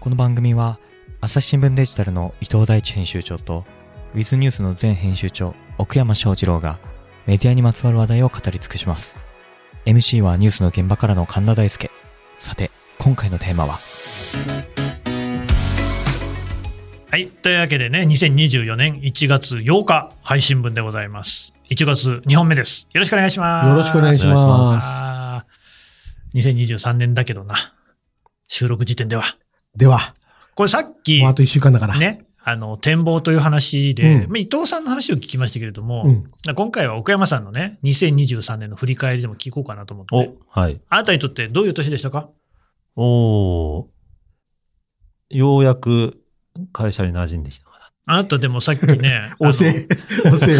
この番組は朝日新聞デジタルの伊藤大地編集長とウィズニュースの前編集長奥山翔二郎がメディアにまつわる話題を語り尽くします。MC はニュースの現場からの神田大輔。さて、今回のテーマは？はい。というわけでね、2024年1月8日配信分でございます。1月2本目です。よろしくお願いします。よろしくお願いしまます。あー2023年だけどな。収録時点では。では、これさっき、もうあと1週間だから。ね、あの、展望という話で、うんまあ伊藤さんの話を聞きましたけれども、うん。今回は奥山さんのね、2023年の振り返りでも聞こうかなと思って。お、はい。あなたにとってどういう年でしたか？おーようやく会社に馴染んできたかあなたでもさっきねおせえ、おせ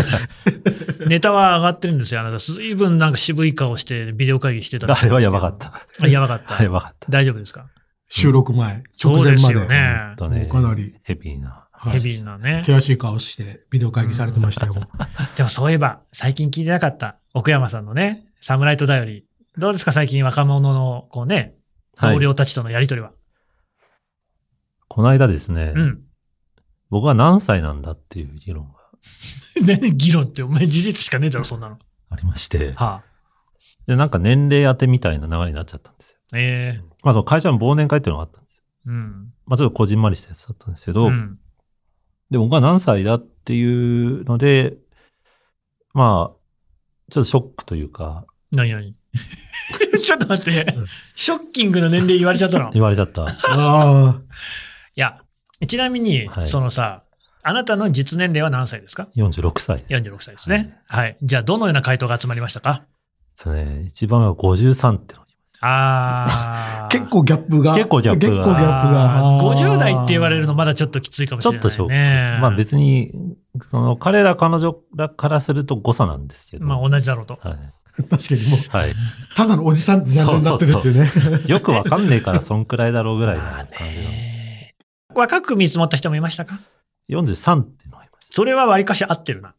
ネタは上がってるんですよ。あなた、随分なんか渋い顔してビデオ会議してたあれはやばかった。あやばかった。やばかった。大丈夫ですか？収録前、そう直前まで。ですよねかなりヘビーな。はいヘビーなね。険しい顔してビデオ会議されてましたよ。でもそういえば、最近聞いてなかった奥山さんのね、サムライトだより。どうですか最近若者の、こうね、はい同僚たちとのやりとりは？この間ですね、うん。僕は何歳なんだっていう議論が 何議論って、お前事実しかねえだろ、そんなの。ありまして、はあ。で、なんか年齢当てみたいな流れになっちゃったええまあ、その会社の忘年会っていうのがあったんですよ。うん。まあ、ちょっとこじんまりしたやつだったんですけど、うん。で、僕は何歳だっていうので、まあ、ちょっとショックというか、何何？ちょっと待って。ショッキングな年齢言われちゃったの？い言われちゃった。あや、ちなみに、はいそのさ、あなたの実年齢は何歳ですか？46歳です。?46 歳ですね。はい。じゃあ、どのような回答が集まりましたか？そうね、一番は53ってのがああ。結構ギャップが。結構ギャップが結構ギャップが。あーあー50代って言われるのまだちょっときついかもしれない、ね。ちょっとショックです。まあ別に、その彼ら彼女らからすると誤差なんですけど。まあ同じだろうと。はい。確かにもう、はい。ただのおじさんってジャンルになってるっていうね。よくわかんねえからそんくらいだろうぐらいのまあ感じなんです若く見積もった人もいましたか？43っていうのがいました。それは割かし合ってるな。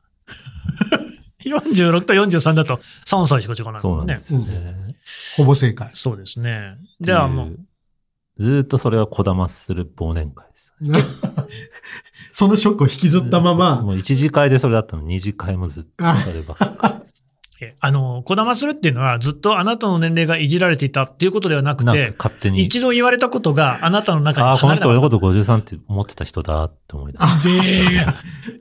46と43だと3歳しか違わないもね。そうなんんですよね。ほぼ正解。そうですね。じゃあもう、ずーっとそれはこだまする忘年会です。そのショックを引きずったまま、もう一次会でそれだったの二次会もずっとそればっかえ あの、こだまするっていうのはずっとあなたの年齢がいじられていたっていうことではなくてか、勝手に。一度言われたことがあなたの中にああ、この人俺のこと53って思ってた人だって思い出した。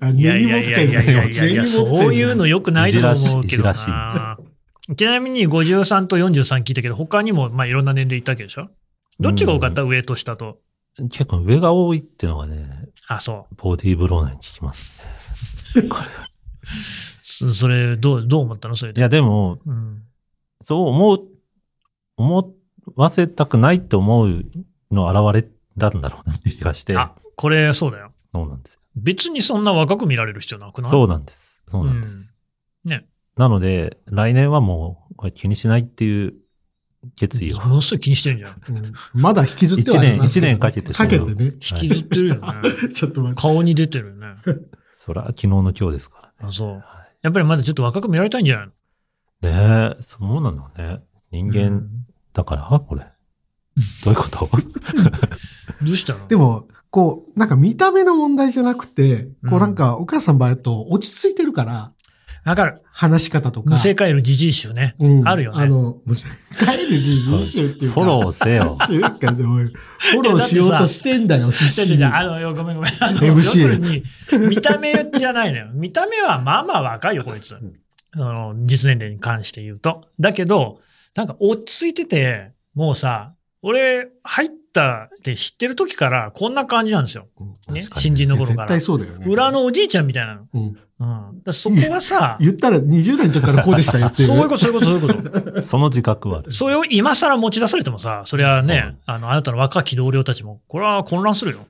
あ いやいやいやいや。いやいやいや、そういうの良くないと思うけどな。ちなみに53と43聞いたけど、他にもまあいろんな年齢いったわけでしょ？どっちが多かった、上と下と。結構上が多いっていうのがね、あ、そボディーブロー内に聞きますね。そそれ、どう、どう思ったの？それで。いや、でも、うん。そう思う、思わせたくないって思うの表れたんだろうなって気がして。あ、これ、そうだよ。そうなんです別にそんな若く見られる必要なくよ。ない？そうなんです。そうなんです。うんね。なので、来年はもう、これ気にしないっていう決意を。ものすごい気にしてるんじゃん。うんまだ引きずってはありますけど一年一年かけてかけてね。引きずってるよね。ちょっと待って。顔に出てるよね。そら、昨日の今日ですからね。あ、そう。はやっぱりまだちょっと若く見られたいんじゃないの？いねえ、そうなのね。人う間んだから、これ。どういうこと？どうしたの？でも、こう、なんか見た目の問題じゃなくて、こうなんか、お母さん場合だと落ち着いてるから、わかる。話し方とか。無正解るじじい臭ね。うんあるよねあの、無正解るじじい集っていうか。フォローせよ。フォローしようとしてんだよ、必死に。あの、よごめんごめん。あの、要するに、見た目じゃないのよ。見た目はまあまあ若いよ、こいつ。その、実年齢に関して言うと。だけど、なんか落ち着いてて、もうさ、俺、入ったって知ってる時からこんな感じなんですよ。ね。新人の頃絶から。対そうだよね。裏のおじいちゃんみたいなの。うん。うん。そこはさ、言ったら20代の時からこうでしたよっていう。そういうこと、そういうこと、そういうこと。その自覚はある。それを今更持ち出されてもさ、それはね、あの、あなたの若き同僚たちも、これは混乱するよ。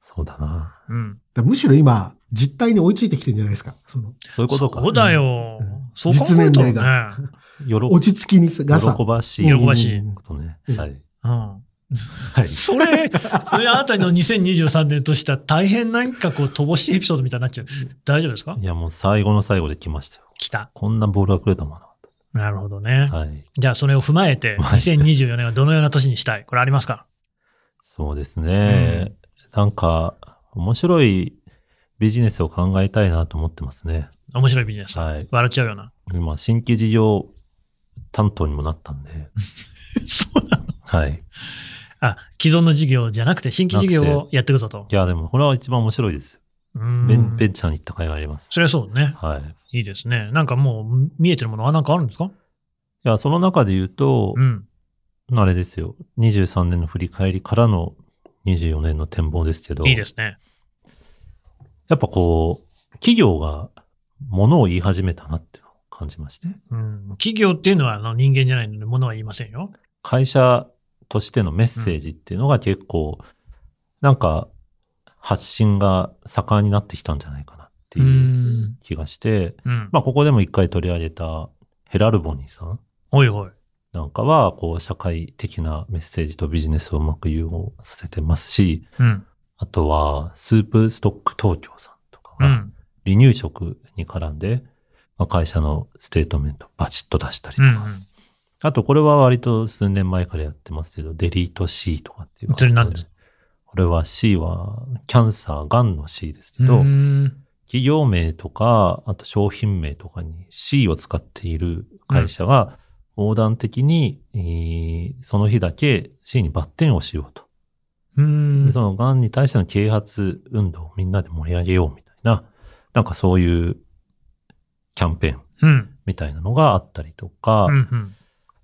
そうだな。うん。むしろ今、実態に追いついてきてるんじゃないですか。その、そういうことか。そうだよ。うんそう考えたらね。よろ 落ち着きにがさ。喜ばしい。喜ばしいことね。うんはい。うん。はい。それ、それあなたの2023年とした大変なんかこう、乏しいエピソードみたいになっちゃう。大丈夫ですか？いや、もう最後の最後で来ましたよ。来た。こんなボールがくれたもんな。なるほどね。はい。じゃあ、それを踏まえて、はい2024年はどのような年にしたい？これありますか？そうですね。なんか、面白いビジネスを考えたいなと思ってますね。面白いビジネス。はい。笑っちゃうような。今、新規事業担当にもなったんで、そうなの？はい。あ、既存の事業じゃなくて、新規事業をやっていくぞと。いや、でも、これは一番面白いです。うーんベンベンチャーに行った甲斐があります。それはそうね。はい。いいいですね。なんかもう見えてるものはなんかあるんですか？や、その中で言うとう、ん。あれですよ。23年の振り返りからの24年の展望ですけど、いいですね。やっぱこう、企業が物を言い始めたなって感じまして。うん。企業っていうのはあの人間じゃないので、物は言いませんよ。会社としてのメッセージっていうのが結構、なんか、発信が盛んになってきたんじゃないかなってういうん気がして、うん。まあ、ここでも一回取り上げたヘラルボニーさんおいおい。なんかは、こう、社会的なメッセージとビジネスをうまく融合させてますし、うん。あとは、スープストック東京さんとかが、うん。離乳食に絡んで、まあ、会社のステートメントバチッと出したりとか、うん。あと、これは割と数年前からやってますけど、デリート C とかっていう。それ何で？すこれは C は、キャンサー、ガンの C ですけうど、ん。企業名とか、あと商品名とかに C を使っている会社が、横断的に、えーその日だけ C にバッテンをしようと。うん。でそのガンに対しての啓発運動をみんなで盛り上げようみたいな、なんかそういうキャンペーンうん。みたいなのがあったりとか、うん。うん。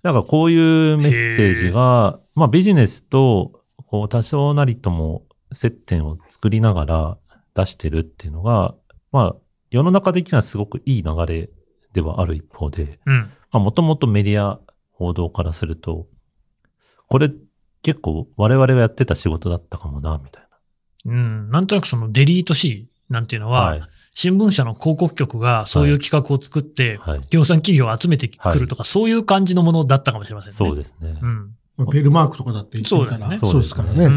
なんかこういうメッセージが、まあビジネスとこう多少なりとも接点を作りながら出してるっていうのが、まあ世の中的にはすごくいい流れではある一方で、うん。まあもともとメディア報道からすると、これ結構我々がやってた仕事だったかもな、みたいうん。なんとなくそのデリート C なんていうのな。は、はい。新聞社の広告局がそういう企画を作って、はい。業産企業を集めてくるとか、そういう感じのものだったかもしれませんね。そうですね。うん。まあベルマークとかだって言ってみたら、そうそうですからね。ううん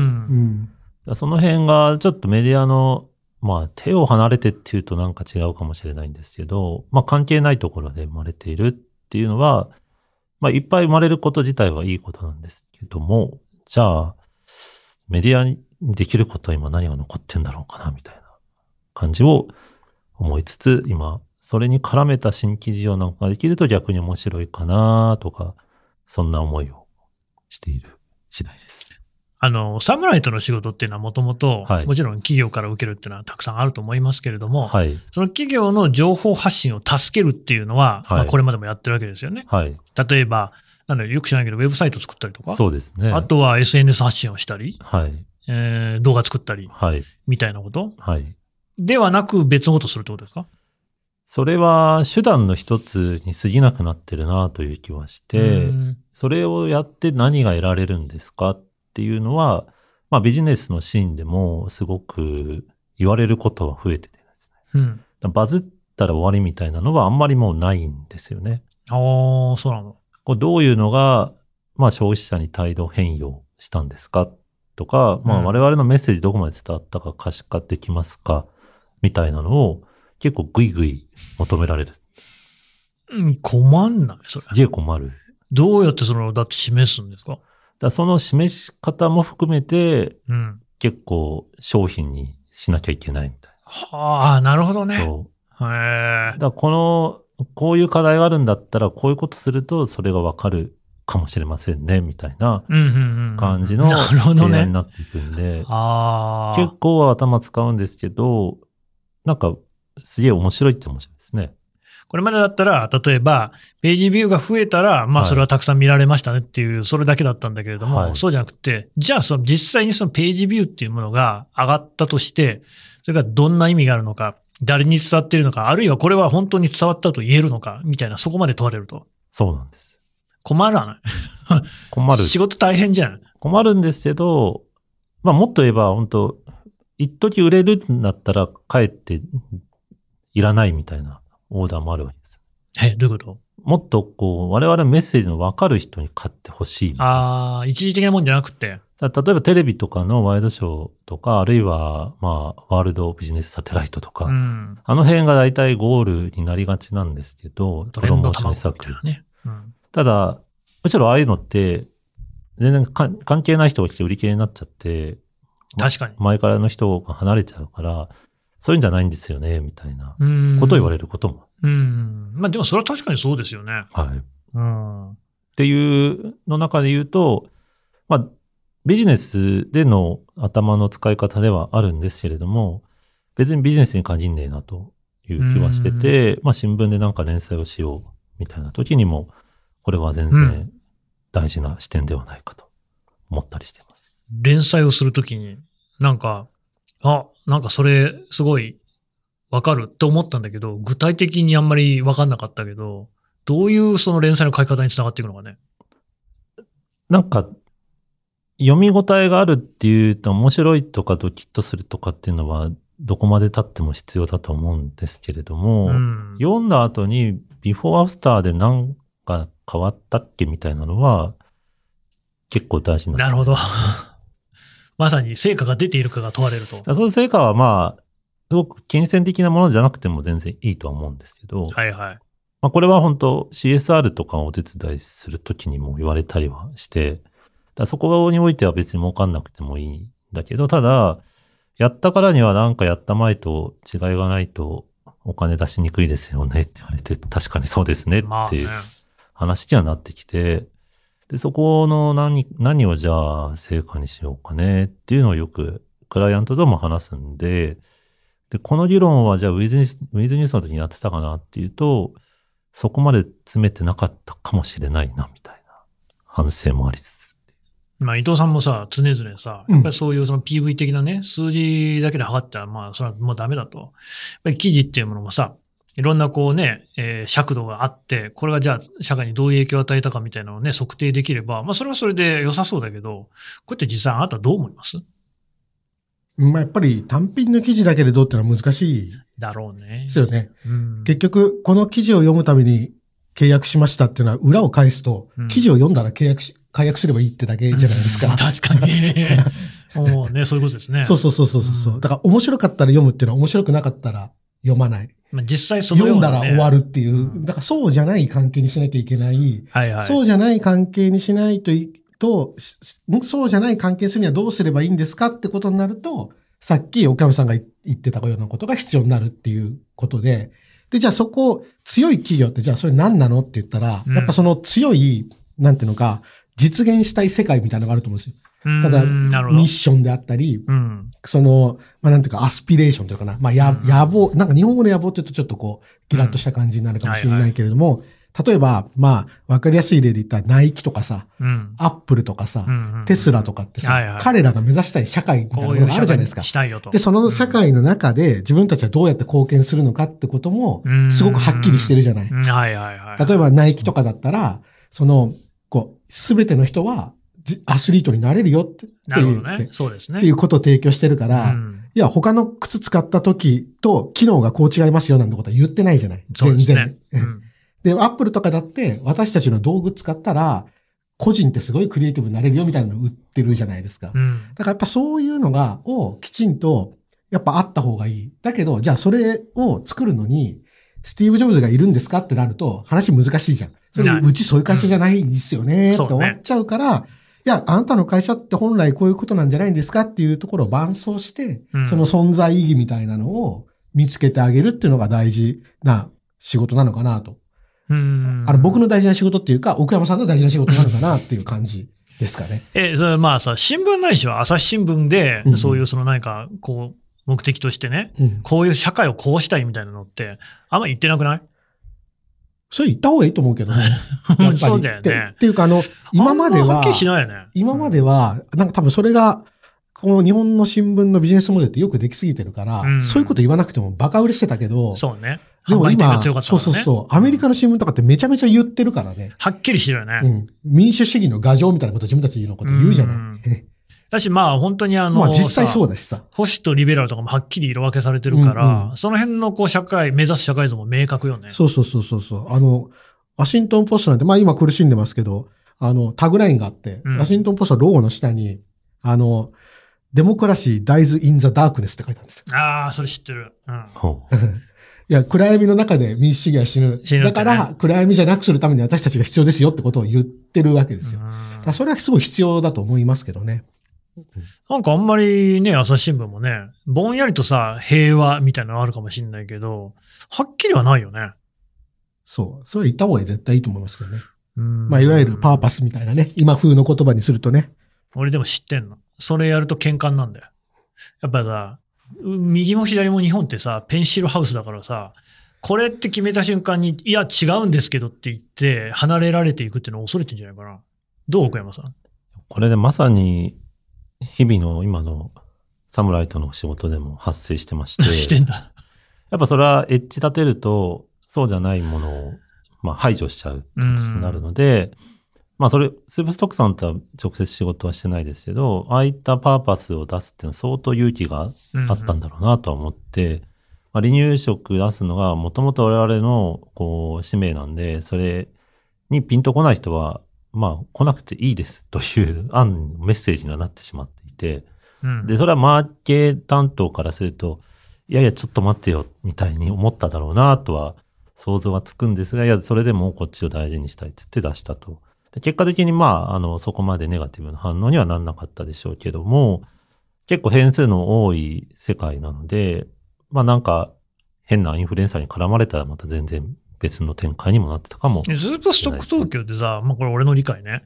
ん。その辺がちょっとメディアの、まあ手を離れてっていうとなんか違うかもしれないんですけど、まあ関係ないところで生まれているっていうのは、まあいっぱい生まれること自体はいいことなんですけども、じゃあ、メディアにできることは今何が残ってんだろうかなみたいな感じを思いつつ、今、それに絡めた新規事業なんかができると逆に面白いかなとか、そんな思いをしている次第です。あの、サムライトの仕事っていうのはもともとはい、もちろん企業から受けるっていうのはたくさんあると思いますけれども、はい。その企業の情報発信を助けるっていうのは、はいまあ、これまでもやってるわけですよね。はい。例えば、なんだよく知らないけど、ウェブサイト作ったりとか、そうですね。あとは SNS 発信をしたり、はい。えー動画作ったり、はい。みたいなこと？はい。ではなく別のことするってことですか？それは手段の一つに過ぎなくなってるなという気はして、うんそれをやって何が得られるんですかっていうのは、まあビジネスのシーンでもすごく言われることは増えててですね。うん。バズったら終わりみたいなのはあんまりもうないんですよね。ああ、そうなの。こうどういうのが、まあ消費者に態度変容したんですかとか、まあうん我々のメッセージどこまで伝わったか可視化できますかみたいなのを結構グイグイ求められる。うん、困んない、それす。げえ困る。どうやってその、だって示すんですか？だその示し方も含めてうん。結構商品にしなきゃいけないみたいはあ、なるほどな。ね。そう。へえだからこの、こういう課題があるんだったらこういうことするとそれがわかるかもしれませんね、みたいなうんうんうん。感じの提案に。なっていくんで、ああ。結構は頭使うんですけど、なんかすげえ面白いって面白いですね。これまでだったら、例えば、ページビューが増えたら、まあ、はいそれはたくさん見られましたねっていう、それだけだったんだけれども、はいそうじゃなくて、じゃあ、その実際にそのページビューっていうものが上がったとして、それがどんな意味があるのか、誰に伝わっているのか、あるいはこれは本当に伝わったと言えるのか、みたいな、そこまで問われると。そうなんです。困らない。困る。仕事大変じゃん。困るんですけど、まあもっと言えば本当一時売れるんだったらかえっていらないみたいなオーダーもあるわけです。え、どういうこと？もっとこう、我々メッセージの分かる人に買ってほしい。ああ、一時的なもんじゃなくて？だ例えばテレビとかのワイドショーとか、あるいはまあワールドビジネスサテライトとか、うん。あの辺が大体ゴールになりがちなんですけど、プロモーション卵みたいなね。うん。ただ、むしろああいうのって、全然か関係ない人が来て売り切れになっちゃって、確かに。前からの人が離れちゃうから、そういうんじゃないんですよね、みたいなうんことを言われることも。うん。まあでもそれは確かにそうですよね。はい。っうん。ていうの中で言うと、まあ、ビジネスでの頭の使い方ではあるんですけれども、別にビジネスに限んねえなという気はしてて、まあ新聞でなんか連載をしようみたいな時にも、これは全うん然大事な視点ではないかと思ったりしています。連載をするときに、なんか、あ、なんかそれすごいわかるって思ったんだけど、具体的にあんまりわかんなかったけど、どういうその連載の書き方につながっていくのかね？なんか、読み応えがあるっていうと面白いとかドキッとするとかっていうのはどこまで経っても必要だと思うんですけれども、うん。読んだ後にビフォーアフターで何か変わったっけみたいなのは結構大事な。なるほど。まさに成果が出ているかが問われると。その成果はまあ、すごく金銭的なものじゃなくても全然いいとは思うんですけど、はいはい。まあこれは本当 CSR とかをお手伝いするときにも言われたりはして、だそこにおいては別に儲かんなくてもいいんだけど、ただ、やったからにはなんかやった前と違いがないとお金出しにくいですよねって言われて、確かにそうですねっていう。話にはなってきて、で、そこの何、何をじゃあ成果にしようかねっていうのをよくクライアントとも話すんで、で、この議論はじゃあウィズニュース、ウィズニュースの時にやってたかなっていうと、そこまで詰めてなかったかもしれないな、みたいな反省もありつつ。まあ伊藤さんもさ、常々さ、うんやっぱりそういうその PV 的なね、数字だけで測ったら、まあそれはもうダメだと。やっぱり記事っていうものもさ、いろんなこうね、えー尺度があって、これがじゃあ社会にどういう影響を与えたかみたいなのをね、測定できれば、まあそれはそれで良さそうだけど、こうやって実際あなたどう思います？まあ、やっぱり単品の記事だけでどうってのは難しいでだろうね。すよね。うん。結局、この記事を読むために契約しましたっていうのは裏を返すと、うん記事を読んだら契約し、解約すればいいってだけじゃないですか。確かに。もうね、そういうことですね。そうそうそうそうそう。うんだから面白かったら読むっていうのは面白くなかったら読まない。まあ、実際その読だようんな、ね、ら終わるっていうう。んだからそうじゃない関係にしなきゃいけない。はいはい。そうじゃない関係にしないとい、と、そうじゃない関係するにはどうすればいいんですかってことになると、さっき岡山さんが言ってたようなことが必要になるっていうことで、で、じゃあそこ、強い企業ってじゃあそれ何なのって言ったら、うんやっぱその強い、なんていうのか、実現したい世界みたいなのがあると思うんですよ。うんただミッ。ションであったり、うん。その、まあ、なんていうか、アスピレーションというかな、まあ、やうん野望、なんか日本語の野望って言うとちょっとこう、ギラッとした感じになるかもしれないけれども、例えば、まあ、わかりやすい例で言ったら、ナイキとかさ、うん。アップルとかさ、うんうんテスラとかってさ、はいはい彼らが目指したい社会みたいなものがあるじゃないですか。したいよと。で、その社会の中で自分たちはどうやって貢献するのかってことも、うんすごくはっきりしてるじゃない。うんはいはいはい。例えばナイキとかだったら、その、こう、すべての人はじアスリートになれるよってっていう、なるほどねっ。そうですね。ていうことを提供してるから、うんいや、他の靴使った時と機能がこう違いますよなんてことは言ってないじゃない。全然。ね。うん で、アップルとかだって私たちの道具使ったら、個人ってすごいクリエイティブになれるよみたいなのを売ってるじゃないですか。うん。だからやっぱそういうのが、をきちんと、やっぱあった方がいい。だけど、じゃあそれを作るのに、スティーブ・ジョブズがいるんですかってなると、話難しいじゃん。それうちそういう会社じゃないですよね、って終わっちゃうから、いや、あなたの会社って本来こういうことなんじゃないんですかっていうところを伴走して、うんその存在意義みたいなのを見つけてあげるっていうのが大事な仕事なのかなと。うん。あの、僕の大事な仕事っていうか、奥山さんの大事な仕事なのかなっていう感じですかね。え、それまあさ、新聞ないしは朝日新聞でう、んそういうその何か、こう、目的としてね、うん。こういう社会をこうしたいみたいなのって、あんま言ってなくない？それ言った方がいいと思うけどね。やっぱりそうだよってねっ。ていうか、あの、今まではあんはっきりしないよね。今までは、なんか多分それが、この日本の新聞のビジネスモデルってよくできすぎてるから、うんそういうこと言わなくてもバカ売れしてたけど、そうね。でも今、ね。そうそうそう、アメリカの新聞とかってめちゃめちゃ言ってるからね。はっきりしてるよね。うん。民主主義の牙城みたいなこと自分たちのこと言うじゃうんない。だし、まあ本当にあの、まあ実際そうだ。だしさ。保守とリベラルとかもはっきり色分けされてるから、うんうんその辺のこう社会、目指す社会像も明確よね。そうそうそうそうそう。あの、ワシントンポストなんて、まあ今苦しんでますけど、あの、タグラインがあって、うんワシントンポストのロゴの下に、あの、デモクラシー dies in the darkness って書いてあるんですよ。ああ、それ知ってる。うん。い いや、暗闇の中で民主主義は死ぬ。死ぬねだから、暗闇じゃなくするために私たちが必要ですよってことを言ってるわけですよ。だそれはすごい必要だと思いますけどね。なんかあんまりね、朝日新聞もね、ぼんやりとさ、平和みたいなのあるかもしれないけど、はっきりはないよね。そう。それは言った方が絶対いいと思いますけどね。うんまあ、いわゆるパーパスみたいなね。今風の言葉にするとね。俺でも知ってんの。それやると喧嘩なんだよ。やっぱさ、右も左も日本ってさ、ペンシルハウスだからさ、これって決めた瞬間に、いや、違うんですけどって言って、離れられていくっていうのを恐れてんじゃないかな。どう奥山さん？これでまさに、日々の今のサムライトの仕事でも発生してまして、してんだ。やっぱそれはエッジ立てると、そうじゃないものを、まあ、排除しちゃうって形になるので、まあそれ、スープストックさんとは直接仕事はしてないですけど、ああいったパーパスを出すっていうのは相当勇気があったんだろうなとは思って、まあ、離乳食出すのがもともと我々のこう使命なんで、それにピンとこない人は、まあ来なくていいですという 案、メッセージにはなってしまっていて、うんで、それはマーケ担当からすると、いやいや、ちょっと待ってよ、みたいに思っただろうな、とは想像はつくんですが、いや、それでもこっちを大事にしたいって言って出したと。で結果的に、まあ、あの、そこまでネガティブな反応にはなんなかったでしょうけども、結構変数の多い世界なので、まあなんか、変なインフルエンサーに絡まれたらまた全然別の展開にもなってたかも。スープストック東京ってさ、まあこれ俺の理解ね。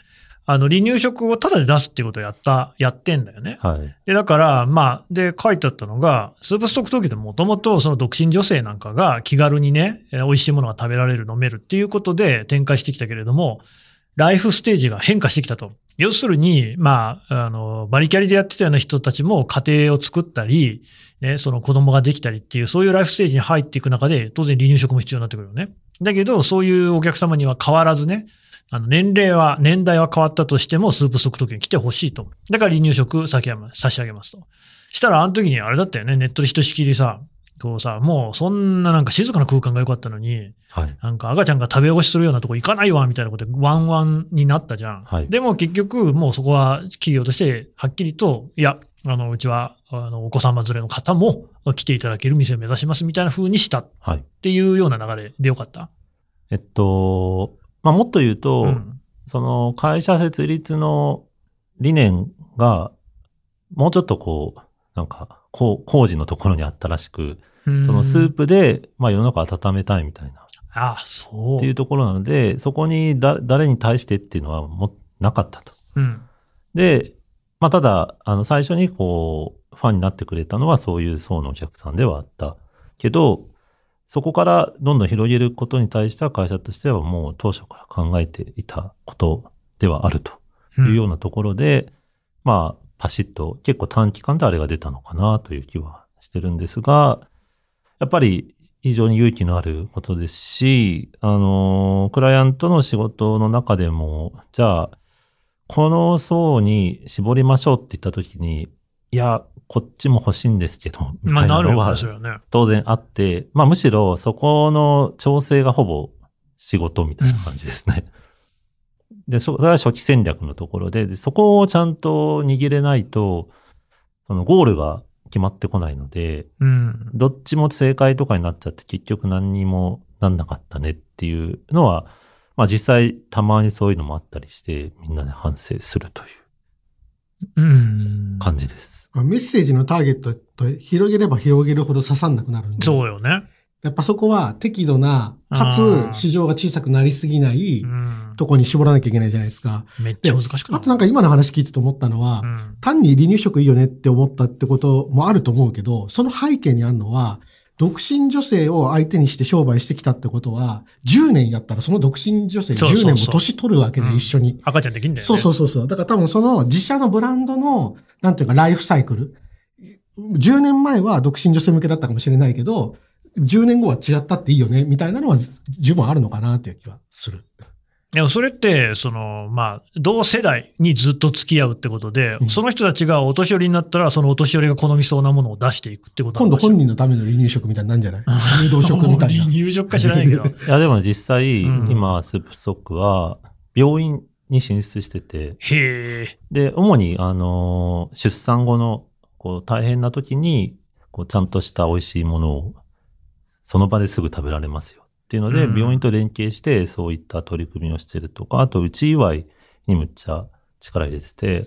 あの、離乳食をタダで出すっていうことをやった、やってんだよね。はい。で、だから、まあ、で、書いてあったのが、スープストック東京でもともとその独身女性なんかが気軽にね、えー美味しいものが食べられる、飲めるっていうことで展開してきたけれども、ライフステージが変化してきたと。要するに、まあ、あの、バリキャリでやってたような人たちも家庭を作ったり、ね、その子供ができたりっていう、そういうライフステージに入っていく中で、当然離乳食も必要になってくるよね。だけど、そういうお客様には変わらずね、あの年齢は、年代は変わったとしても、スープストック東京に来てほしいと。だから離乳食差し上げますと。したら、あの時にあれだったよね、ネットでひとしきりさ、こうさ、もうそんななんか静かな空間が良かったのに、はい。なんか赤ちゃんが食べ汚しするようなとこ行かないわ、みたいなことでワンワンになったじゃん。はいでも結局、もうそこは企業としてはっきりと、いや、あの、うちは、あの、お子様連れの方も来ていただける店を目指しますみたいな風にしたっはい。ていうような流れでよかった？えっと、まあもっと言うと、うん。その会社設立の理念が、もうちょっとこう、なんか、こう工事のところにあったらしく、そのスープで、まあ世の中温めたいみたいな、ああ、そう。っていうところなので、そこにだ誰に対してっていうのはもなかったと。うん。で、まあただ、あの最初にこう、ファンになってくれたのはそういう層のお客さんではあった。けど、そこからどんどん広げることに対しては会社としてはもう当初から考えていたことではあるというようなところで、まあ、パシッと結構短期間であれが出たのかなという気はしてるんですが、やっぱり非常に勇気のあることですし、あの、クライアントの仕事の中でも、じゃあ、この層に絞りましょうって言ったときに、いや、こっちも欲しいんですけど、みまあ、たいなのは。当然あって、まあむしろそこの調整がほぼ仕事みたいな感じですね。で、そそれは初期戦略のところでで、そこをちゃんと握れないと、そのゴールが決まってこないので、うん。どっちも正解とかになっちゃって結局何にもなんなかったねっていうのは、まあ実際たまにそういうのもあったりして、みんなで反省するといううん。感じです。まあメッセージのターゲットと広げれば広げるほど刺さんなくなるんで。そうよね。やっぱそこは適度な、かつ市場が小さくなりすぎないうん。とこに絞らなきゃいけないじゃないですか。めっちゃ難しくなあとなんか今の話聞いてて思ったのは、うん。単に離乳食いいよねって思ったってこともあると思うけど、その背景にあるのは、独身女性を相手にして商売してきたってことは、10年やったらその独身女性が10そうそうそう年も年取るわけでうん一緒に。赤ちゃんできんだよね。そうそうそうそう。だから多分その自社のブランドの、なんていうかライフサイクル。10年前は独身女性向けだったかもしれないけど、10年後は違ったっていいよね、みたいなのは十分あるのかなという気はする。でもそれって、その、まあ、同世代にずっと付き合うってことで、うんその人たちがお年寄りになったら、そのお年寄りが好みそうなものを出していくってこと今度本人人のための離乳食みたいになるんじゃない？入道食みたいな 離。乳食か知らないけど。いやでも実際、うん今スープストックは病院に進出してて、へえ。で、主に、あの、出産後の、こう、大変な時に、こう、ちゃんとした美味しいものをその場ですぐ食べられますよっていうので、うん病院と連携してそういった取り組みをしてるとか、あと、うち祝いにむっちゃ力入れてて、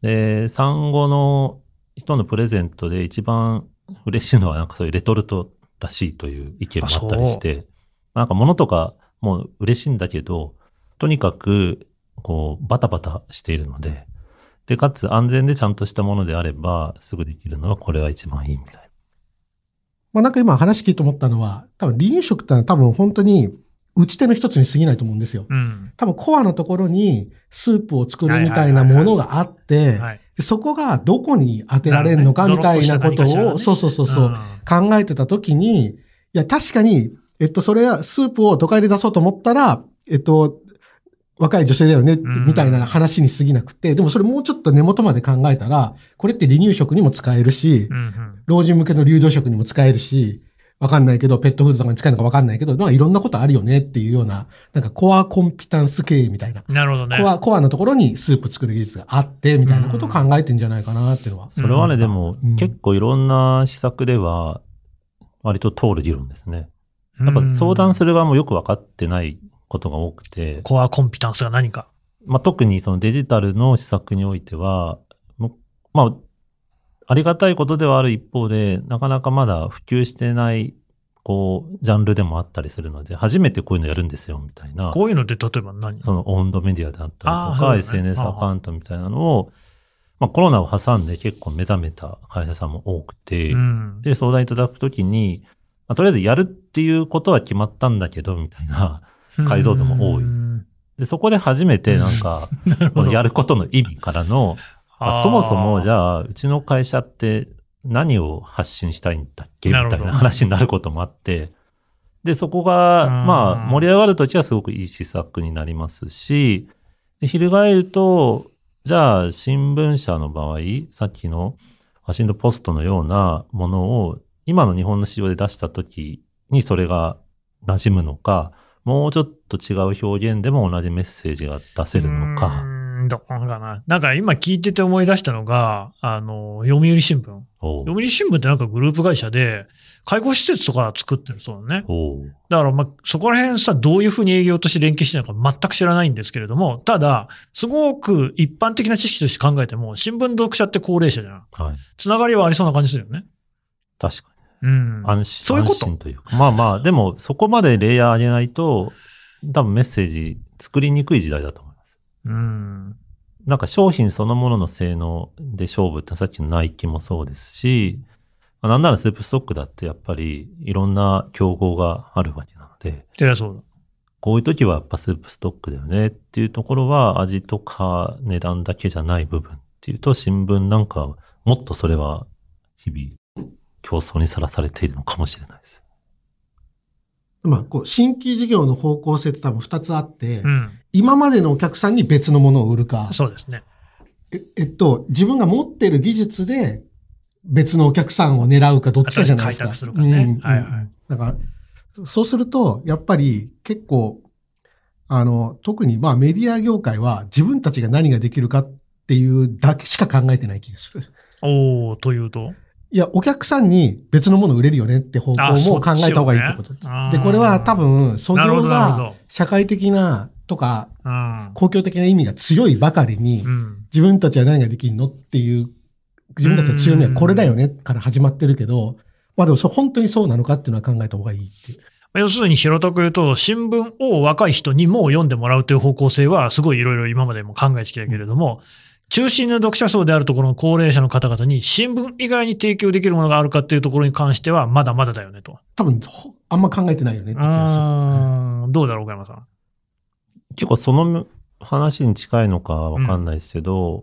で、産後の人のプレゼントで一番嬉しいのはなんかそういうレトルトらしいという意見もあったりして、なんか物とかもう嬉しいんだけど、とにかくこうバタバタしているので、で、かつ安全でちゃんとしたものであればすぐできるのはこれは一番いいみたいな。まあなんか今話聞いて思ったのは、多分離乳食ってのは多分本当に打ち手の一つに過ぎないと思うんですよ。うん。多分コアのところにスープを作るみたいなものがあって、そこがどこに当てられるのかみたいなことを、そうそうそうそう、ん考えてたときに、いや確かに、えっと、それはスープを都会で出そうと思ったら、えっと、若い女性だよね、んみたいな話に過ぎなくて、でもそれもうちょっと根元まで考えたら、これって離乳食にも使えるし、うんうん。老人向けの流動食にも使えるし、わかんないけど、ペットフードとかに使えるのかわかんないけど、まあいろんなことあるよねっていうような、なんかコアコンピタンス経営みたいな。なるほどね。コア、コアのところにスープ作る技術があって、みたいなことを考えてんじゃないかなっていうのは。それはね、うんでも、うん結構いろんな施策では割と通る議論ですね。やっぱ相談する。る側もよく分かってないことが多くて、コアコンピタンスが何か。まあ、特にそのデジタルの施策においては、もまあ、ありがたいことではある一方で、なかなかまだ普及してない、こう、ジャンルでもあったりするので、初めてこういうのやるんですよ、みたいな。こういうのって例えば何？そのオウンドメディアであったりとか、ね SNS アカウントみたいなのを、まあ、コロナを挟んで結構目覚めた会社さんも多くて、うん。で、相談いただくときに、まあ、とりあえずやるっていうことは決まったんだけど、みたいな。解像度も多い。うん。で、そこで初めてなんか、やることの意味からの、あそもそもじゃゃあ、うちの会社って何を発信したいんだっけ？みたいな話になることもあって、で、そこが、うん。まあ、盛り上がるときはすごくいい施策になりますし、で、翻ると、じゃあ、新聞社の場合、さっきのワシントンポストのようなものを、今の日本の市場で出したときにそれが馴染むのか、もうちょっと違う表現でも同じメッセージが出せるのか。うーんどうかな。なんか今聞いてて思い出したのが、あの、読売新聞。読売新聞ってなんかグループ会社で、介護施設とか作ってるそうだね。だからまあ、そこら辺さ、どういうふうに営業として連携してるのか全く知らないんですけれども、ただ、すごく一般的な知識として考えても、新聞読者って高齢者じゃん。はい。つながりはありそうな感じするよね。確かうん。に。安心。そういうこと？安心というか。まあまあ、でも、そこまでレイヤー上げないと、多分メッセージ作りにくい時代だと思います。うん。なんか商品そのものの性能で勝負ってさっきのナイキもそうですし、まあなんならスープストックだってやっぱりいろんな競合があるわけなので、てりゃそうだ。こういう時はやっぱスープストックだよねっていうところは味とか値段だけじゃない部分っていうと新聞なんかもっとそれは日々競争にさらされているのかもしれないです。まあ、こう、新規事業の方向性って多分二つあって、うん。今までのお客さんに別のものを売るか、そうですね。ええっと、自分が持ってる技術で別のお客さんを狙うかどっちかじゃないですか。開拓するかねうんはいはいだから、そうすると、やっぱり結構、あの、特にまあメディア業界は自分たちが何ができるかっていうだけしか考えてない気がする。おー、というと？いや、お客さんに別のもの売れるよねって方向も考えた方がいいってことです。あーで、これは多分、素業が社会的なとか。公共的な意味が強いばかりに、うん。自分たちは何ができるのっていう、自分たちの強みはこれだよねから始まってるけど、まあでもそ本当にそうなのかっていうのは考えた方がいいっていう。要するに平たく言うと、新聞を若い人にも読んでもらうという方向性は、すごいいろいろ今までも考えてきたけれども、中心の読者層であるところの高齢者の方々に新聞以外に提供できるものがあるかっていうところに関しては、まだまだだよねと。多分、ほあんま考えてないよねって気がする。うーんどうだろう、岡山さん。結構その話に近いのかわかんないですけど、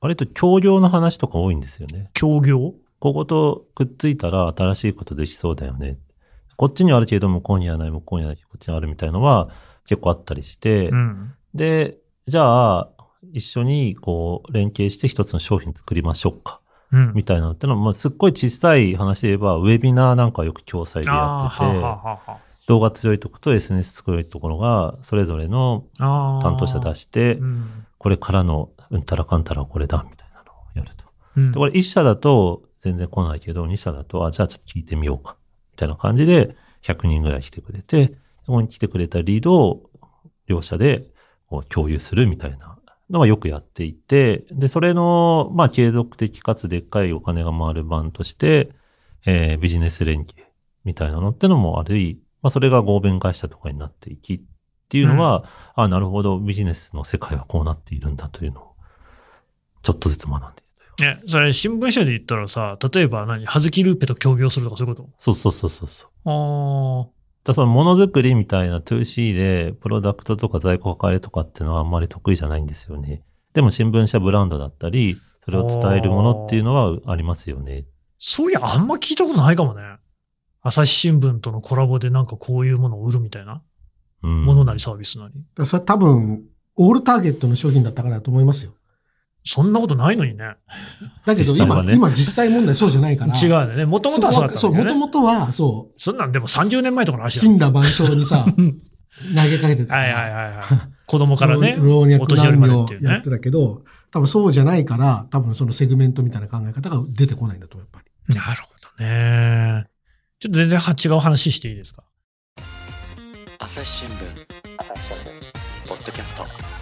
割と協業の話とか多いんですよね。協業？こことくっついたら新しいことできそうだよね。こっちにはあるけど向こうにはない、向こうにはない、こっちにはあるみたいのは結構あったりして、うん。で、じゃあ、一緒にこう連携して一つの商品作りましょうか。うん。みたいなのってのは、まあ、すっごい小さい話で言えば、ウェビナーなんかよく共催でやってて、はあはあは動画強いところと SNS 強いところが、それぞれの担当者出してう、ん。これからのうんたらかんたらこれだ、みたいなのをやると。うんで、これ一社だと全然来ないけど、二社だと、あ、じゃあちょっと聞いてみようか。たいな感じで100人ぐらい来てくれて、ここに来てくれたリードを両者でこう共有するみたいなのはよくやっていて、で、それの、まあ、継続的かつでっかいお金が回る版として、えービジネス連携みたいなのってのもあり、まあ、それが合弁会社とかになっていきっていうのは、あなるほど、ビジネスの世界はこうなっているんだというのを、ちょっとずつ学んでいるという。ね、それ新聞社で言ったらさ、例えば何、はずきルーペと協業するとかそういうこそうそうそうそうそう。とだそのものづくりみたいな 2C でプロダクトとか在庫抱えとかっていうのはあんまり得意じゃないんですよね。でも新聞社ブランドだったり、それを伝えるものっていうのはありますよね。そういや、あんま聞いたことないかもね。朝日新聞とのコラボでなんかこういうものを売るみたいな。うん。ものなりサービスなり。それ多分、オールターゲットの商品だったからだと思いますよ。そんなことないのにね。だけど今、実際はね今実際問題そうじゃないから。違うよね。もともとはそうだったそう、んだよね。もともとは、そそんなんでも30年前とかのう、話だ。死んだ万象にさ、う ん投げかけてた。はいはいはいはい。子供からね、老お若男ていうね女やって。たけど、多分そうじゃないから、多分そのセグメントみたいな考え方が出てこないんだとやっぱり。なるほどね。ちょっと全然違う話していいですか？朝日新聞ポッドキャスト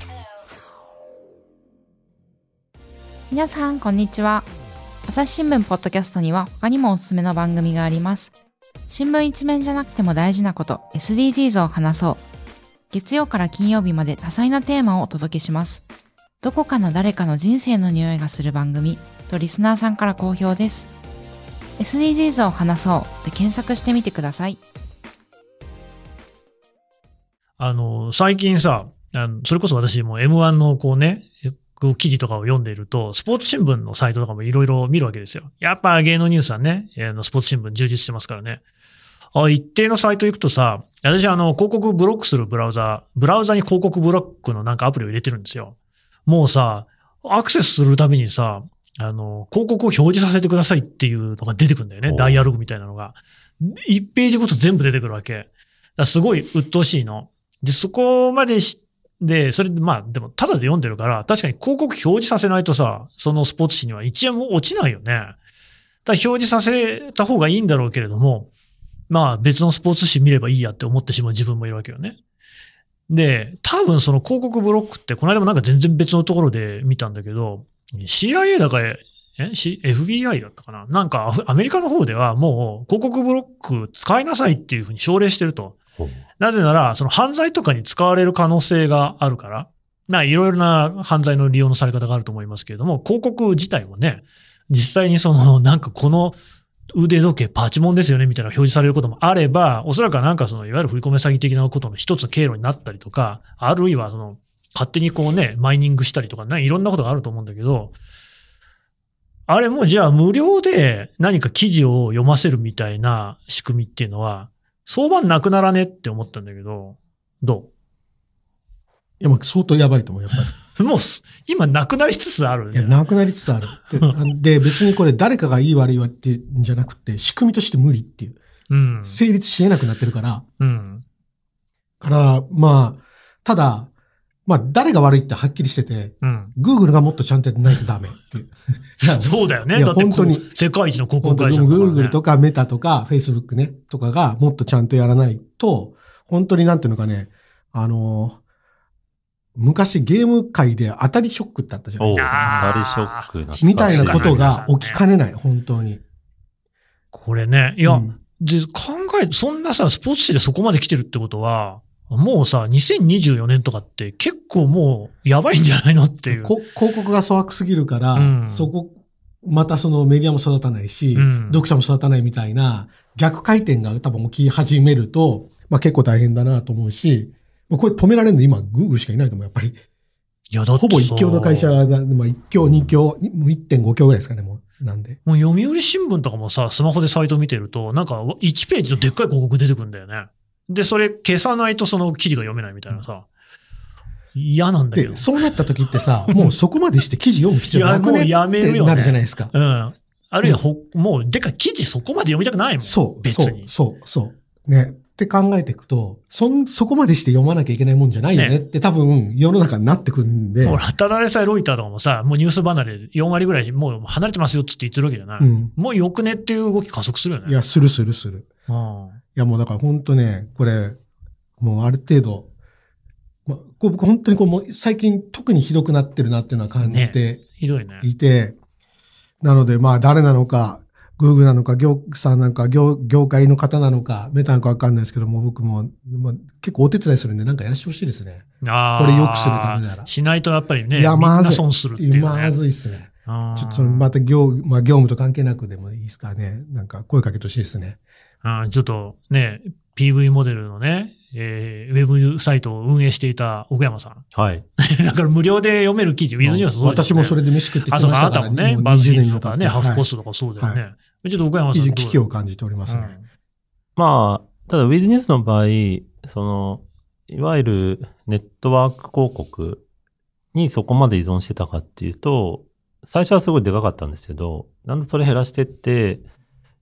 皆さんこんにちは。朝日新聞ポッドキャストには他にもおすすめの番組があります。新聞一面じゃなくても大事なこと SDGs を話そう。月曜から金曜日まで多彩なテーマをお届けします。どこかの誰かの人生の匂いがする番組とリスナーさんから好評です。SDGs を話そう。で検索してみてください。あの、最近さ、あのそれこそ私も M1 のこうね、記事とかを読んでいると、スポーツ新聞のサイトとかもいろいろ見るわけですよ。やっぱ芸能ニュースはね、スポーツ新聞充実してますからね。あ一定のサイト行くとさ、私あの広告ブロックするブラウザ、ブラウザに広告ブロックのなんかアプリを入れてるんですよ。もうさ、アクセスするたびにさ、あの、広告を表示させてくださいっていうのが出てくるんだよね。ダイアログみたいなのが。1ページごと全部出てくるわけ。すごい鬱陶しいの。で、そこまでし、で、それで、まあ、でも、ただで読んでるから、確かに広告表示させないとさ、そのスポーツ紙には1円も落ちないよね。だ表示させた方がいいんだろうけれども、まあ、別のスポーツ紙見ればいいやって思ってしまう自分もいるわけよね。で、多分その広告ブロックって、この間もなんか全然別のところで見たんだけど、CIA だか、え、C- FBI だったかななんかアアメリカの方ではもう広告ブロック使いなさいっていうふうに奨励してると。なぜなら、その犯罪とかに使われる可能性があるから、ないろいろな犯罪の利用のされ方があると思いますけれども、広告自体もね、実際にその、なんかこの腕時計パチモンですよねみたいな表示されることもあれば、おそらくはなんかその、いわゆる振り込め詐欺的なことの一つの経路になったりとか、あるいはその、勝手にこうね、マイニングしたりとかね、いろんなことがあると思うんだけど、あれもじゃあ無料で何か記事を読ませるみたいな仕組みっていうのは、相場なくならねって思ったんだけど、どいや、まあ相当やばいと思う、やっぱり。う もうす、今なくなりつつあるいや、ね。なくなりつつある。で、で別にこれ誰かがいい悪いわってんじゃなくて、仕組みとして無理っていう。うん。成立し得なくなってるから。うん。から、まあ、ただ、まあ、誰が悪いってはっきりしてて、うん。Google がもっとちゃんとやってないとダメっていう。そうだよね。いやだってこう本当に世界一の広告本当に会社ね。Google とかメタとか Facebook ね、とかがもっとちゃんとやらないと、本当になんていうのかね、あの、昔ゲーム界で当たりショックってあったじゃないですか。当たりショック懐かしいみたいなことが起きかねない、本当に。これね。いや、うんで、考え、そんなさ、スポーツ紙でそこまで来てるってことは、もうさ、2024年とかって結構もうやばいんじゃないのっていう。こ広告が粗悪すぎるから、うんそこ、またそのメディアも育たないし、うん読者も育たないみたいな逆回転が多分起き始めると、まあ結構大変だなと思うし、これ止められるの今、Google しかいないと思う、やっぱり。いや、だってほぼ一強の会社さが、まあ一強、二強、もう1.5強ぐらいですかね、もう。なんで。もう読売新聞とかもさ、スマホでサイト見てると、なんか1ページのでっかい広告出てくるんだよね。で、それ消さないとその記事が読めないみたいなさ。嫌なんだけどで、。そうなった時ってさ、もうそこまでして記事読む必要なくね？いやもうやめるよねなるじゃないですか。うん。あるいはほ、もう、でか記事そこまで読みたくないもん。そう、別に。そう、そう、そう。ね。って考えていくと、そん、そこまでして読まなきゃいけないもんじゃないよねねって多分世の中になってくるんで。ほら、ただでさえロイターとかもさ、もうニュース離れ4割ぐらいもう離れてますよって言ってるわけじゃない。うん。もうよくねっていう動き加速するよね。いや、するするする。うん。いやもうだから本当ね、これ、もうある程度、ま、こう僕本当にこうもう最近特にひどくなってるなっていうのは感じてひどいね。いて、なのでまあ誰なのか、グーグルなのか、業さんなんか、業、業界の方なのか、メタなのかわかんないですけども、僕も、まあ、結構お手伝いするんで、なんかやらしてほしいですね。あこれ良くするためならしないとやっぱりね、いやまずいな損するっていう、ね。まずいっすね。うんちょっとまた業、まあ業務と関係なくでもいいですかね。なんか声かけてほしいですね。うんちょっとね、PV モデルのね、えーウェブサイトを運営していた奥山さん。はい。だから無料で読める記事、ウィズニュースそうですよね私もそれで飯食ってきまあ、しそうか、あたからなたもね、バズフィ20ードとかね、ハフポスト。トとかそうだよね。はちょっと奥山さん危機を感じておりますね。まあ、ただ、ウィズニュースの場合、その、いわゆるネットワーク広告にそこまで依存してたかっていうと、最初はすごいでかかったんですけど、なんでそれ減らしてって、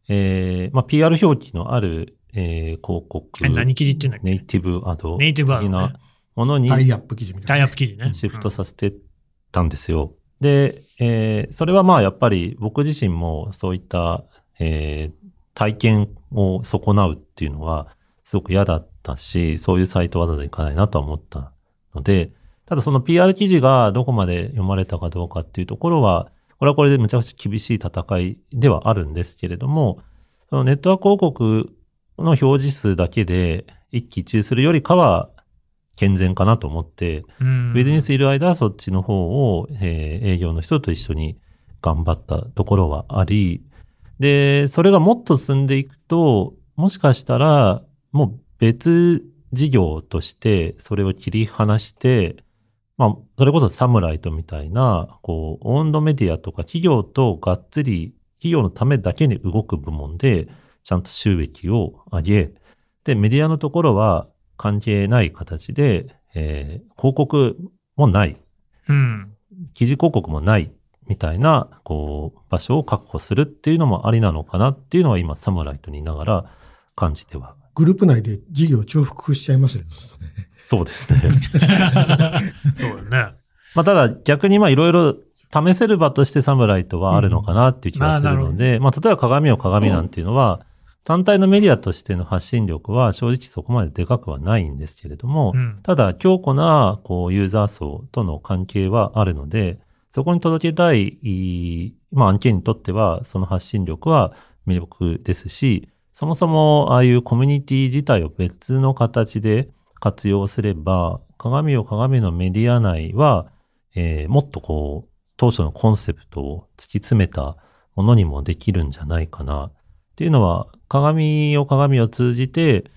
えー、まあ、PR 表記のある、えー、広告。え何記事って言うんだっけ？ネイティブアド。ネイティブアドなものにタイアップ記事みたタイいな。アップ記事ね。シフトさせてたんですよ。で、えーそれはまあやっぱり僕自身もそういった、えー体験を損なうっていうのはすごく嫌だったし、そういうサイトわざわざ行かないなとは思ったので、ただその PR 記事がどこまで読まれたかどうかっていうところは、これはこれでむちゃくちゃ厳しい戦いではあるんですけれども、そのネットワーク広告の表示数だけで一喜一憂するよりかは健全かなと思って、うん。ウィズニュースいる間はそっちの方を、えー営業の人と一緒に頑張ったところはあり、で、それがもっと進んでいくと、もしかしたら、もう別事業としてそれを切り離して、まあ、それこそサムライトみたいな、こう、オンドメディアとか企業とがっつり、企業のためだけに動く部門で、ちゃんと収益を上げ、で、メディアのところは関係ない形で、えー広告もない、うん。記事広告もない、みたいな、こう、場所を確保するっていうのもありなのかなっていうのは今、サムライトにいながら感じては。グループ内で事業重複しちゃいますよね。そうですね。そうね。まあ、ただ逆にまあいろいろ試せる場としてサムライトはあるのかなっていう気がするので、まあ、例えば鏡を鏡なんていうのは、単体のメディアとしての発信力は正直そこまででかくはないんですけれども、うん。ただ強固なこうユーザー層との関係はあるので、そこに届けたいまあ案件にとってはその発信力は魅力ですし、そもそもああいうコミュニティ自体を別の形で活用すれば、鏡を鏡のメディア内は、えーもっとこう、当初のコンセプトを突き詰めたものにもできるんじゃないかな。っていうのは、鏡を鏡を通じて、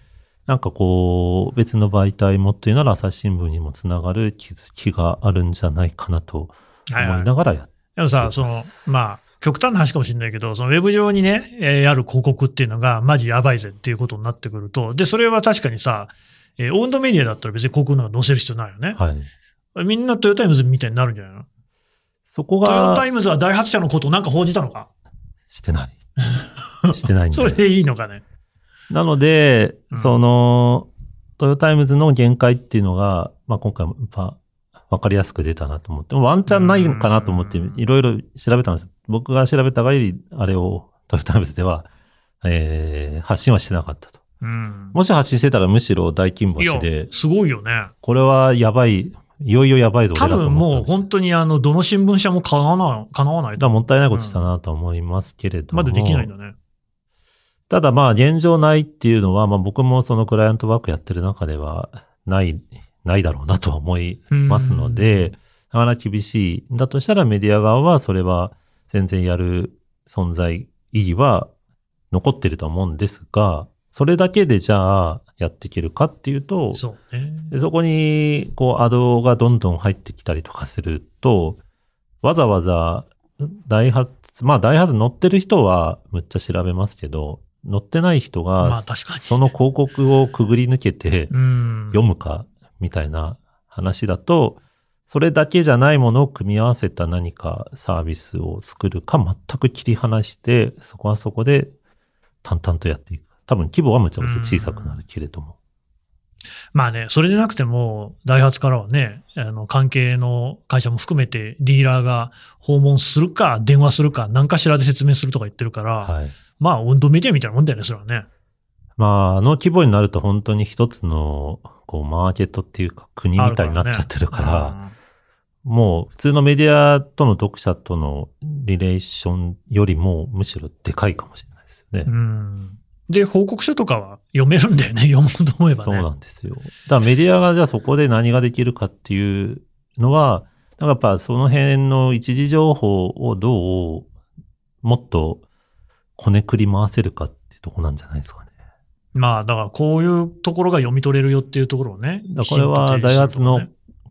なんかこう、別の媒体もっていうなら朝日新聞にもつながる気づきがあるんじゃないかなと思いながらやっでもさ、その、まあ、極端な話かもしれないけど、そのウェブ上にね、えーある広告っていうのが、マジやばいぜっていうことになってくると、で、それは確かにさ、えーオウンドメディアだったら別に広告なんか載せる必要ないよね。はい。みんなトヨタイムズみたいになるんじゃないの？そこトヨタイムズはダイハツ社のことをなんか報じたのか？してない。してない。それでいいのかね？なので、うんその、トヨタイムズの限界っていうのが、まあ今回もやっぱ分かりやすく出たなと思って、ワンチャンないかなと思ってうんいろいろ調べたんです。僕が調べた限り、あれをトヨタイムズでは、えー発信はしてなかったと。うん。もし発信してたらむしろ大金星で、、すごいよね。これはやばい、いよいよやばいぞ、多分もう本本当にあの、どの新聞社もかなわない、かなわないと。もったいないことしたなとは思いますけれども。まだできないんだね。ただまあ現状ないっていうのは、まあ僕もそのクライアントワークやってる中ではない、ないだろうなとは思いますので、なかなか厳しい。だとしたらメディア側はそれは全然やる存在意義は残ってると思うんですが、それだけでじゃあやっていけるかっていうと、そそこにこうアドがどんどん入ってきたりとかすると、わざわざダイハツ、まあダイハツ乗ってる人はむっちゃ調べますけど、乗ってない人まが。その広告をくぐり抜けてうん。読むかみたいな話だと、それだけじゃないものを組み合わせた何かサービスを作るか全く切り離して、そこはそこで淡々とやっていく。多分規模はむちゃくちゃ小さくなるけれども。まあね、それでなくても、ダイハツからはね、あの、関係の会社も含めて、ディーラーが訪問するか、電話するか、何かしらで説明するとか言ってるから、はい。まあ、温度メディアみたいなもんだよね、それはね。まあ、あの規模になると本当に一つの、こう、マーケットっていうか国みたいになっちゃってるから、もう普通のメディアとの読者とのリレーションよりもむしろでかいかもしれないですよね。うんうんで、報告書とかは読めるんだよね、読もうと思えばね。そうなんですよ。だからメディアがじゃあそこで何ができるかっていうのは、だからやっぱその辺の一時情報をどうもっとこねくり回せるかっていうとこなんじゃないですかね。まあ、だからこういうところが読み取れるよっていうところをね。これは大発の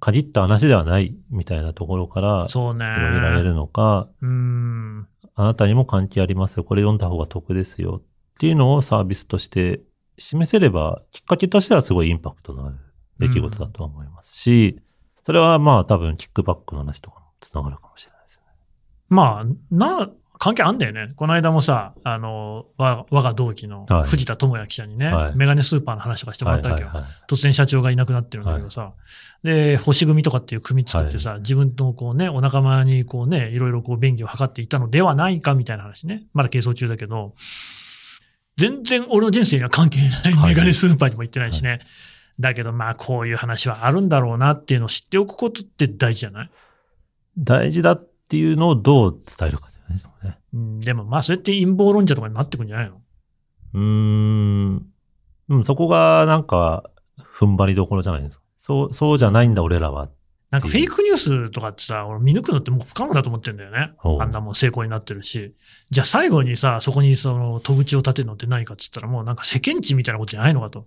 限った話ではないみたいなところからそうね。広げられるのか、うん。あなたにも関係ありますよ。これ読んだ方が得ですよ。っていうのをサービスとして示せれば、きっかけとしてはすごいインパクトのある出来事だと思いますし、それはまあ多分キックバックの話とかもつながるかもしれないですね。まあ、な、関係あんだよね。この間もさ、あの、わ我が同期のはい。藤田智也記者にね、はい。メガネスーパーの話とかしてもらったわけよ。はいはい突然社長がいなくなってるんだけどさ、で、星組とかっていう組作ってさ、自分のこうね、お仲間にこうね、いろいろこう便宜を図っていたのではないかみたいな話ね。まだ係争中だけど、全然俺の人生には関係ないはい。メガネスーパーにも行ってないしね。だけどまあこういう話はあるんだろうなっていうのを知っておくことって大事じゃない？大事だっていうのをどう伝えるかないですかね。うんでもまあそれって陰謀論者とかになってくんじゃないの？うーん。うん、そこがなんか踏ん張りどころじゃないですか。そう、そうじゃないんだ俺らは。なんかフェイクニュースとかってさ、俺見抜くのってもう不可能だと思ってんだよね。あんなもん成功になってるし。じゃあ最後にさ、そこにその戸口を立てるのって何かって言ったらもうなんか世間知みたいなことじゃないのかと。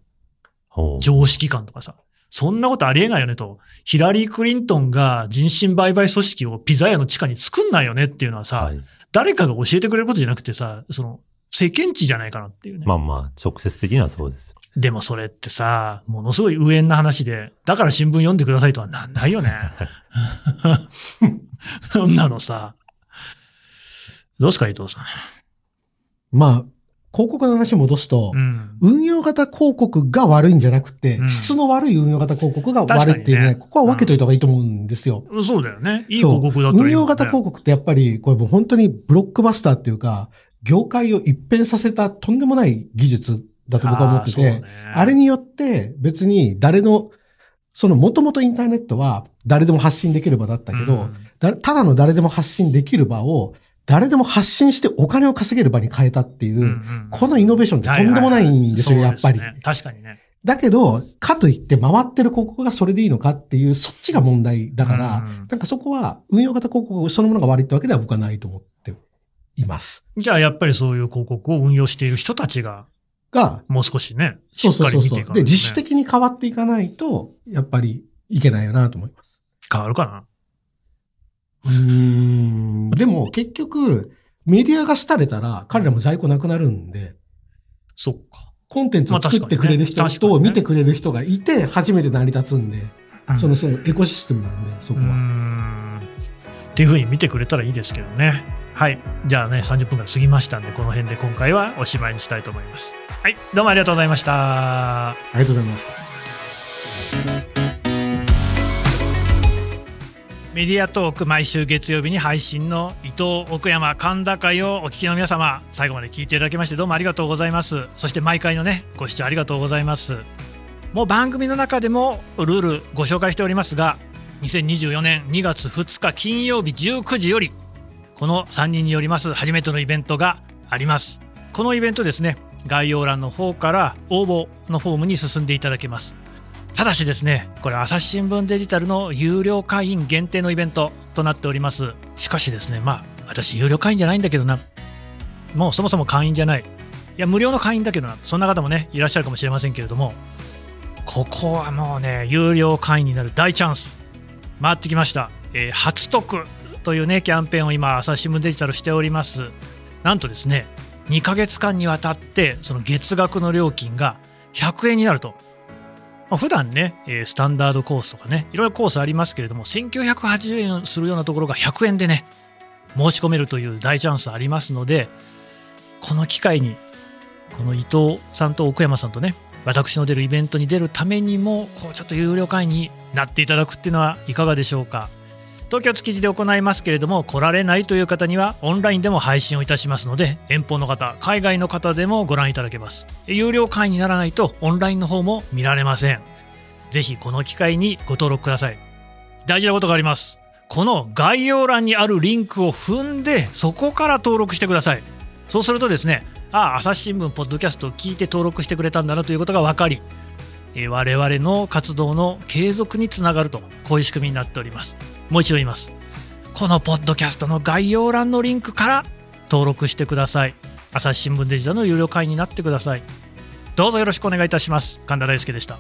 常識感とかさ。そんなことありえないよねと。ヒラリー・クリントンが人身売買組織をピザ屋の地下に作んないよねっていうのはさ、はい。誰かが教えてくれることじゃなくてさ、その世間知じゃないかなっていうね。まあまあ、直接的にはそうですよ。でもそれってさ、ものすごい無縁な話で、だから新聞読んでくださいとはなんないよね。そんなのさ。どうすか、伊藤さまあ、広告の話戻すと、ん。うん。運用型広告が悪いんじゃなくて、うん質の悪い運用型広告が悪いっていうね、ねここは分けといた方がいいと思うんですよ。そうだよね。いい広告だとね運用型広告ってやっぱり、これもう本当にブロックバスターっていうか、業界を一変させたとんでもない技術だと僕は思ってて、あねあれによって別に誰の、その元々インターネットは誰でも発信できる場だったけど、うんだただの誰でも発信できる場を、誰でも発信してお金を稼げる場に変えたっていう、うんうんこのイノベーションってとんでもないんですよ、はいはいはいやっぱり。確かにね。だけど、かといって回ってる広告がそれでいいのかっていう、そっちが問題だから、うんなんかそこは運用型広告そのものが悪いってわけでは僕はないと思っています。じゃあやっぱりそういう広告を運用している人たちが、が、もう少しね、しそうっかりそうそうそう。で、見ていかないと、ね。自主的に変わっていかないと、やっぱりいけないよなと思います。変わるかなうーん。でも結局、メディアが廃れたら彼らも在庫なくなるんで、そっか。コンテンツを作ってくれる人と見てくれる人がいて初めて成り立つんで、うんそのそのエコシステムなんで、そこは。んっていうふうに見てくれたらいいですけどね。はい。じゃあね、30分が過ぎましたんで、この辺で今回はおしまいにしたいと思います。はい。どうもありがとうございました。ありがとうございました。メディアトーク毎週月曜日に配信の伊藤奥山神田会をお聞きの皆様最後まで聞いていただきましてどうもありがとうございます。そして毎回のねご視聴ありがとうございます。もう番組の中でもルールご紹介しておりますが2024年2月2日金曜日19時よりこの3人によります初めてのイベントがあります。このイベントですね概要欄の方から応募のフォームに進んでいただけます。ただしですね、これ朝日新聞デジタルの有料会員限定のイベントとなっております。しかしですね、まあ、私有料会員じゃないんだけどな、もうそもそも会員じゃない。いや、無料の会員だけどな、そんな方もね、いらっしゃるかもしれませんけれども、ここはもうね、有料会員になる大チャンス。回ってきました。えー初得というね、キャンペーンを今、朝日新聞デジタルしております。なんとですね、2ヶ月間にわたって、その月額の料金が100円になると。まあ、普段ね、えスタンダードコースとかね、いろいろコースありますけれども、1980円するようなところが100円でね、申し込めるという大チャンスありますので、この機会に、この伊藤さんと奥山さんとね、私の出るイベントに出るためにも、こうちょっと有料会員になっていただくっていうのはいかがでしょうか。東京築地で行いますけれども来られないという方にはオンラインでも配信をいたしますので遠方の方海外の方でもご覧いただけます。有料会員にならないとオンラインの方も見られません。ぜひこの機会にご登録ください。大事なことがあります。この概要欄にあるリンクを踏んでそこから登録してください。そうするとですねああ朝日新聞ポッドキャストを聞いて登録してくれたんだなということが分かり我々の活動の継続につながるとこういう仕組みになっております。もう一度言います。このポッドキャストの概要欄のリンクから登録してください。朝日新聞デジタルの有料会員になってください。どうぞよろしくお願いいたします。神田大輔でした。